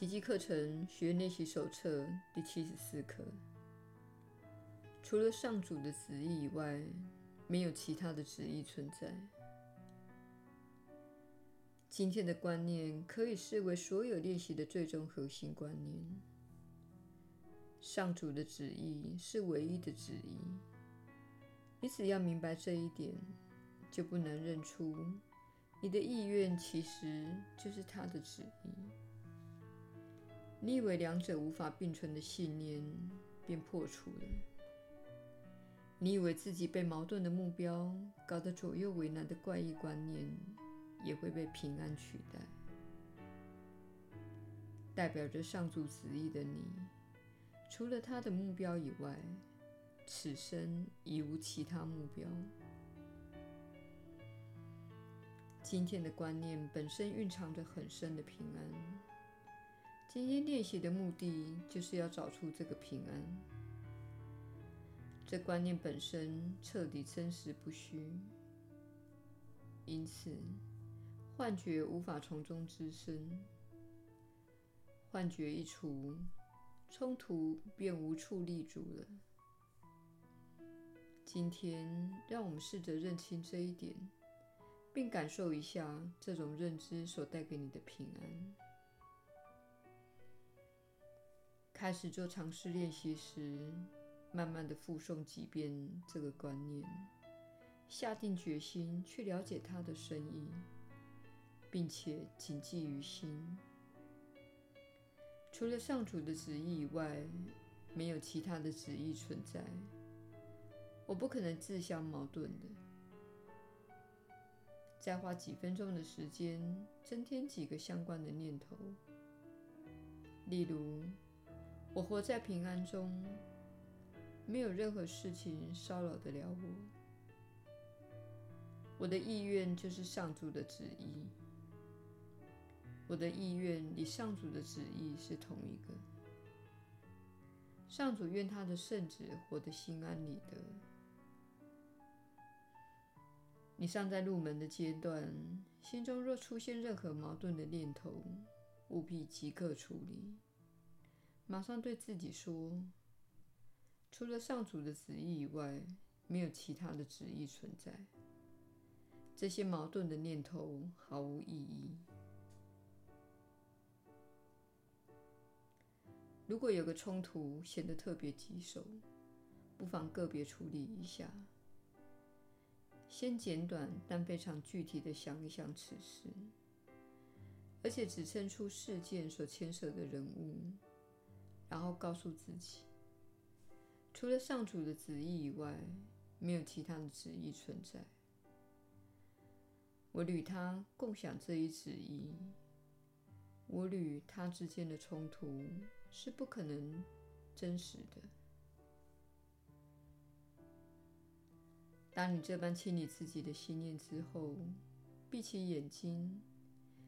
奇迹课程学练习手册第七十四课。除了上主的旨意以外，没有其他的旨意存在。今天的观念可以视为所有练习的最终核心观念。上主的旨意是唯一的旨意。你只要明白这一点，就不难认出，你的意愿其实就是他的旨意。你以为两者无法并存的信念便破除了。你以为自己被矛盾的目标搞得左右为难的怪异观念，也会被平安取代。代表着上主旨意的你，除了他的目标以外，此生已无其他目标。今天的观念本身蕴藏着很深的平安。今天练习的目的就是要找出这个平安。这观念本身彻底真实不虚，因此幻觉无法从中滋生。幻觉一除，冲突便无处立足了。今天，让我们试着认清这一点，并感受一下这种认知所带给你的平安。开始做尝试练习时，慢慢地复诵几遍这个观念，下定决心去了解它的深意，并且谨记于心。除了上主的旨意以外，没有其他的旨意存在。我不可能自相矛盾的。再花几分钟的时间，增添几个相关的念头，例如。我活在平安中，没有任何事情骚扰得了我。我的意愿就是上主的旨意，我的意愿与上主的旨意是同一个。上主愿他的圣子活得心安理得。你尚在入门的阶段，心中若出现任何矛盾的念头，务必即刻处理。马上对自己说：“除了上主的旨意以外，没有其他的旨意存在。这些矛盾的念头毫无意义。如果有个冲突显得特别棘手，不妨个别处理一下。先简短但非常具体地想一想此事，而且指称出事件所牵涉的人物。”然后告诉自己，除了上主的旨意以外，没有其他的旨意存在。我与他共享这一旨意，我与他之间的冲突是不可能真实的。当你这般清理自己的心念之后，闭起眼睛，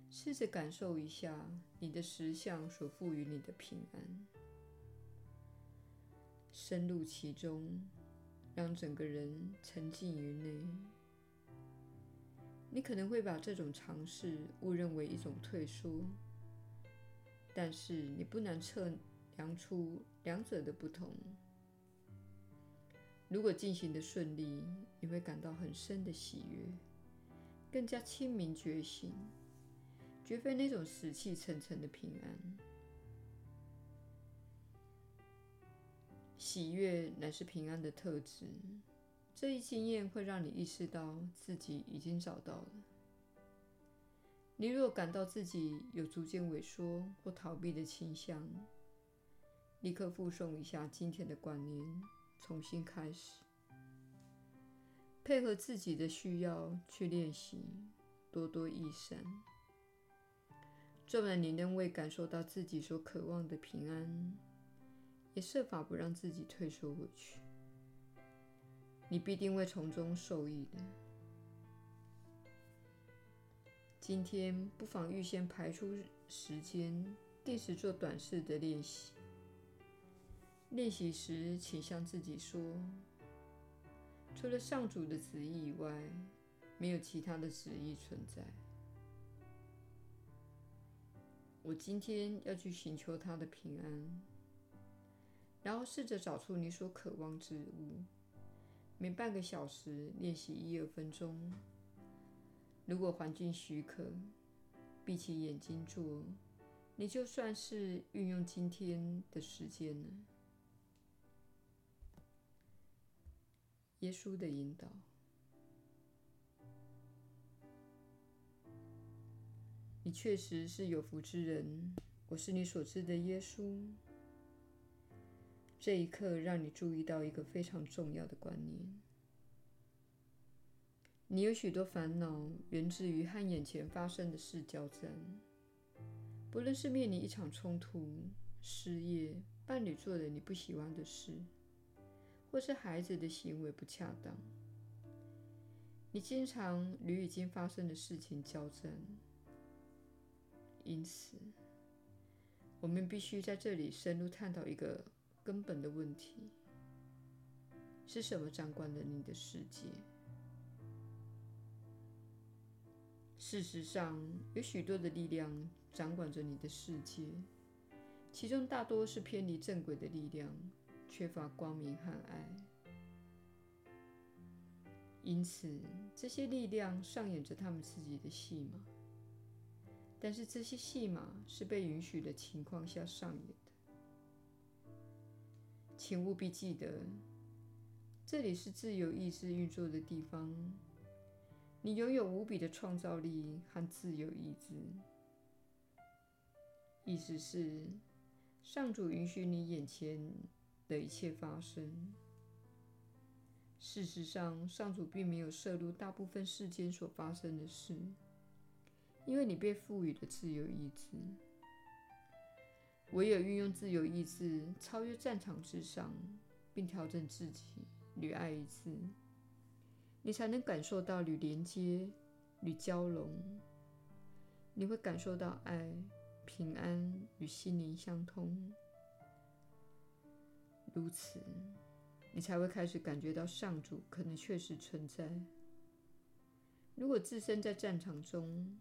试着感受一下你的实相所赋予你的平安。深入其中，让整个人沉浸于内。你可能会把这种尝试误认为一种退缩，但是你不难测量出两者的不同。如果进行得顺利，你会感到很深的喜悦，更加清明觉醒，绝非那种死气沉沉的平安。喜悦乃是平安的特质。这一经验会让你意识到自己已经找到了。你若感到自己有逐渐萎缩或逃避的倾向，立刻附送一下今天的观念，重新开始，配合自己的需要去练习，多多益善。纵然你仍未感受到自己所渴望的平安，也设法不让自己退缩回去，你必定会从中受益的。今天不妨预先排出时间，定时做短式的练习。练习时，请向自己说：除了上主的旨意以外，没有其他的旨意存在。我今天要去寻求他的平安，然后试着找出你所渴望之物。每半个小时练习一二分钟。如果环境许可，闭起眼睛做，你就算是运用今天的时间了。耶稣的引导。你确实是有福之人。我是你所知的耶稣。这一刻，让你注意到一个非常重要的观念：你有许多烦恼源自于和眼前发生的事交战，不论是面临一场冲突、失业、伴侣做了你不喜欢的事，或是孩子的行为不恰当，你经常与已经发生的事情交战。因此，我们必须在这里深入探讨一个根本的问题：是什么掌管了你的世界？事实上，有许多的力量掌管着你的世界，其中大多是偏离正轨的力量，缺乏光明和爱。因此，这些力量上演着他们自己的戏码。但是这些戏码是被允许的情况下上演的。请务必记得，这里是自由意志运作的地方。你拥有无比的创造力和自由意志。意思是，上主允许你眼前的一切发生。事实上，上主并没有涉入大部分世间所发生的事。因为你被赋予了自由意志，唯有运用自由意志超越战场之上，并调整自己与爱一次，你才能感受到与连接与交融。你会感受到爱、平安与心灵相通，如此，你才会开始感觉到上主可能确实存在。如果置身在战场中，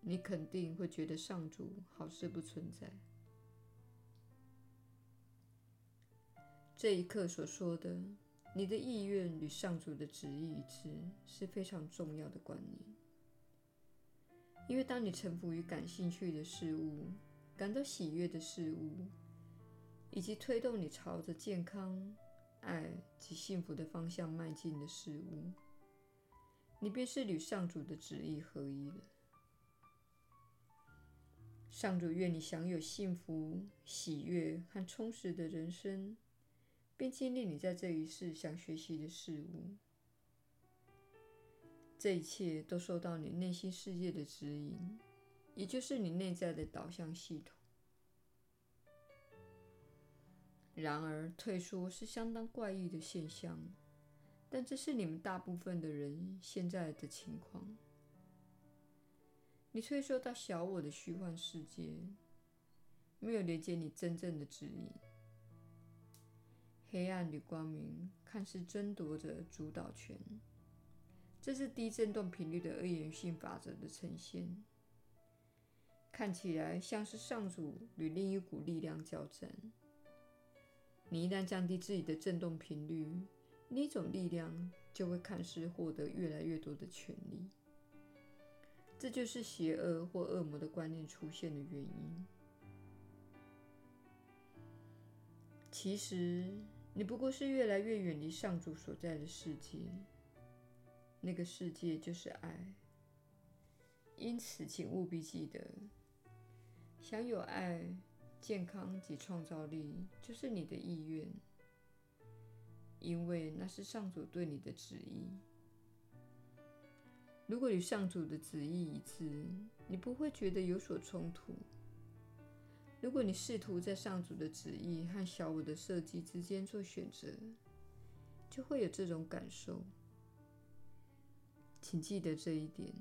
你肯定会觉得上主好似不存在。这一刻所说的，你的意愿与上主的旨意一致，是非常重要的观念。因为当你臣服于感兴趣的事物、感到喜悦的事物，以及推动你朝着健康、爱及幸福的方向迈进的事物，你便是与上主的旨意合一了。上主愿你享有幸福、喜悦和充实的人生，并经历你在这一世想学习的事物。这一切都受到你内心世界的指引，也就是你内在的导向系统。然而，退缩是相当怪异的现象，但这是你们大部分的人现在的情况。你退缩到小我的虚幻世界，没有连接你真正的指引。黑暗与光明看似争夺着主导权，这是低振动频率的二元性法则的呈现。看起来像是上主与另一股力量交战。你一旦降低自己的振动频率，另一种力量就会看似获得越来越多的权利。这就是邪恶或恶魔的观念出现的原因。其实，你不过是越来越远离上主所在的世界，那个世界就是爱。因此，请务必记得，享有爱、健康及创造力就是你的意愿，因为那是上主对你的旨意。如果与上主的旨意一致，你不会觉得有所冲突。如果你试图在上主的旨意和小我的设计之间做选择，就会有这种感受。请记得这一点。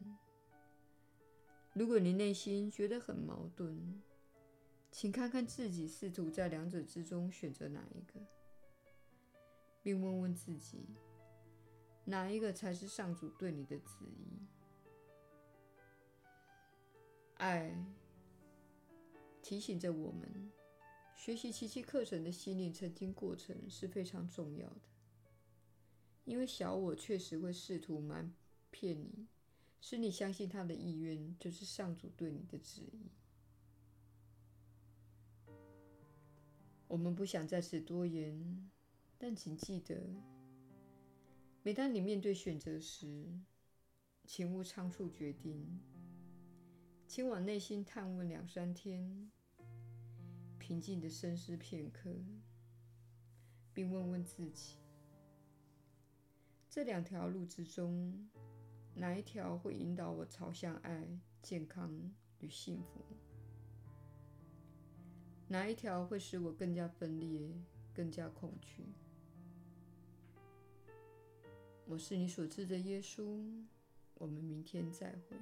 如果你内心觉得很矛盾，请看看自己试图在两者之中选择哪一个，并问问自己。哪一个才是上主对你的旨意？爱、提醒着我们，学习奇迹课程的心理澄清过程是非常重要的。因为小我确实会试图瞒骗你，使你相信他的意愿就是上主对你的旨意。我们不想在此多言，但请记得，每当你面对选择时，请勿仓促决定，请往内心探问两三天，平静地深思片刻，并问问自己。这两条路之中，哪一条会引导我朝向爱、健康与幸福？哪一条会使我更加分裂、更加恐惧？我是你所知的耶稣。我们明天再会。